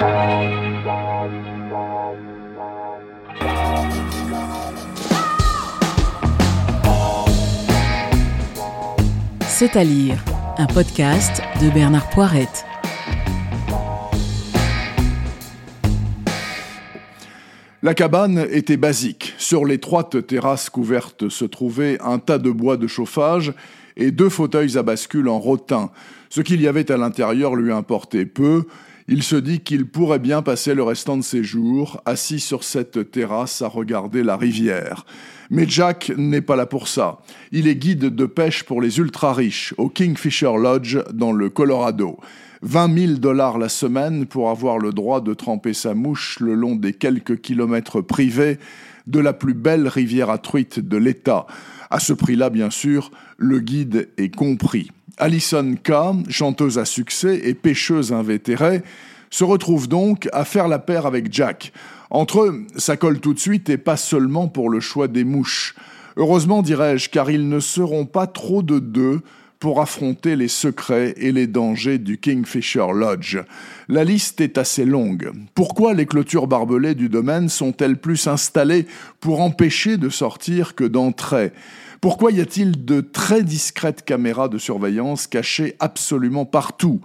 C'est à lire, un podcast de Bernard Poirette. La cabane était basique. Sur l'étroite terrasse couverte se trouvait un tas de bois de chauffage et deux fauteuils à bascule en rotin. Ce qu'il y avait à l'intérieur lui importait peu. Il se dit qu'il pourrait bien passer le restant de ses jours assis sur cette terrasse à regarder la rivière. Mais Jack n'est pas là pour ça. Il est guide de pêche pour les ultra-riches au Kingfisher Lodge dans le Colorado. 20 000 dollars la semaine pour avoir le droit de tremper sa mouche le long des quelques kilomètres privés de la plus belle rivière à truite de l'État. À ce prix-là, bien sûr, le guide est compris. Alison K., chanteuse à succès et pêcheuse invétérée, se retrouve donc à faire la paire avec Jack. Entre eux, ça colle tout de suite et pas seulement pour le choix des mouches. Heureusement, dirais-je, car ils ne seront pas trop de deux pour affronter les secrets et les dangers du Kingfisher Lodge. La liste est assez longue. Pourquoi les clôtures barbelées du domaine sont-elles plus installées pour empêcher de sortir que d'entrer? Pourquoi y a-t-il de très discrètes caméras de surveillance cachées absolument partout?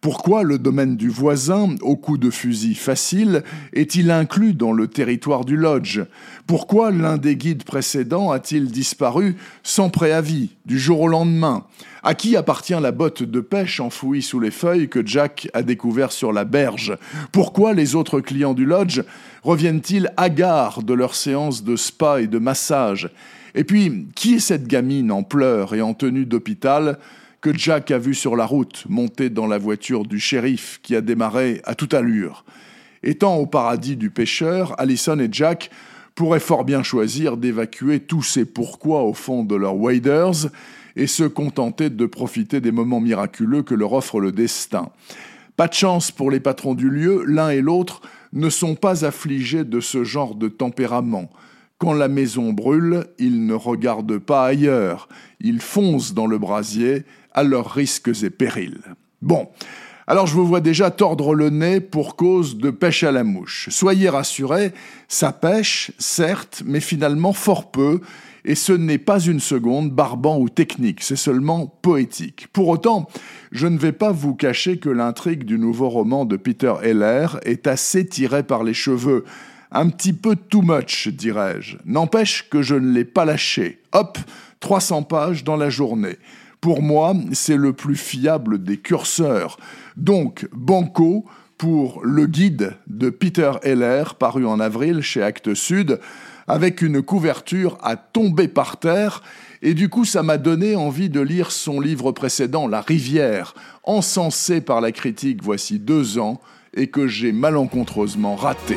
Pourquoi le domaine du voisin, au coup de fusil facile, est-il inclus dans le territoire du lodge? Pourquoi l'un des guides précédents a-t-il disparu sans préavis, du jour au lendemain? À qui appartient la botte de pêche enfouie sous les feuilles que Jack a découvert sur la berge? Pourquoi les autres clients du lodge reviennent-ils hagards de leurs séances de spa et de massage? Et puis, qui est cette gamine en pleurs et en tenue d'hôpital? Que Jack a vu sur la route, monté dans la voiture du shérif qui a démarré à toute allure. Étant au paradis du pêcheur, Allison et Jack pourraient fort bien choisir d'évacuer tous ces pourquoi au fond de leurs waders et se contenter de profiter des moments miraculeux que leur offre le destin. Pas de chance pour les patrons du lieu, l'un et l'autre ne sont pas affligés de ce genre de tempérament. Quand la maison brûle, ils ne regardent pas ailleurs, ils foncent dans le brasier à leurs risques et périls. Bon, alors je vous vois déjà tordre le nez pour cause de pêche à la mouche. Soyez rassurés, ça pêche, certes, mais finalement fort peu, et ce n'est pas une seconde barbant ou technique, c'est seulement poétique. Pour autant, je ne vais pas vous cacher que l'intrigue du nouveau roman de Peter Heller est assez tirée par les cheveux, un petit peu too much, dirais-je. N'empêche que je ne l'ai pas lâché. Hop, 300 pages dans la journée. Pour moi, c'est le plus fiable des curseurs. Donc, Banco pour le guide de Peter Heller, paru en avril chez Actes Sud, avec une couverture à tomber par terre, et du coup ça m'a donné envie de lire son livre précédent, La rivière, encensé par la critique voici deux ans, et que j'ai malencontreusement raté.